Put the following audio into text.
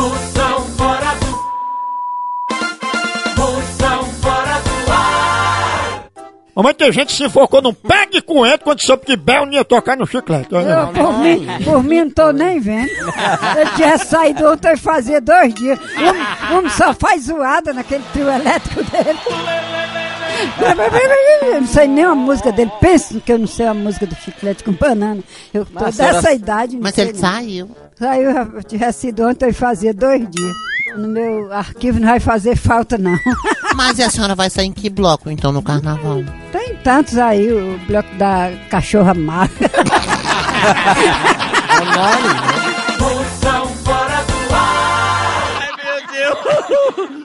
Moção fora do. Moção fora do ar. Mas tem gente que se enfocou num pé de coentro quando soube que Bel não ia tocar no chiclete. Olha Eu, lá. por, mim, por mim, não tô nem vendo. Eu tinha saído ontem fazia dois dias. Um, um só faz zoada naquele trio elétrico dele. Eu não sei nem a música dele. Pensa que eu não sei a música do chiclete com banana. Eu tô Mas dessa era- idade. não Mas sei ele não. saiu. Saiu, tivesse sido ontem, eu fazia dois dias. No meu arquivo não vai fazer falta, não. Mas e a senhora vai sair em que bloco, então, no carnaval? Tem tantos aí, o bloco da cachorra magra. é né? fora do ar. Ai, meu Deus.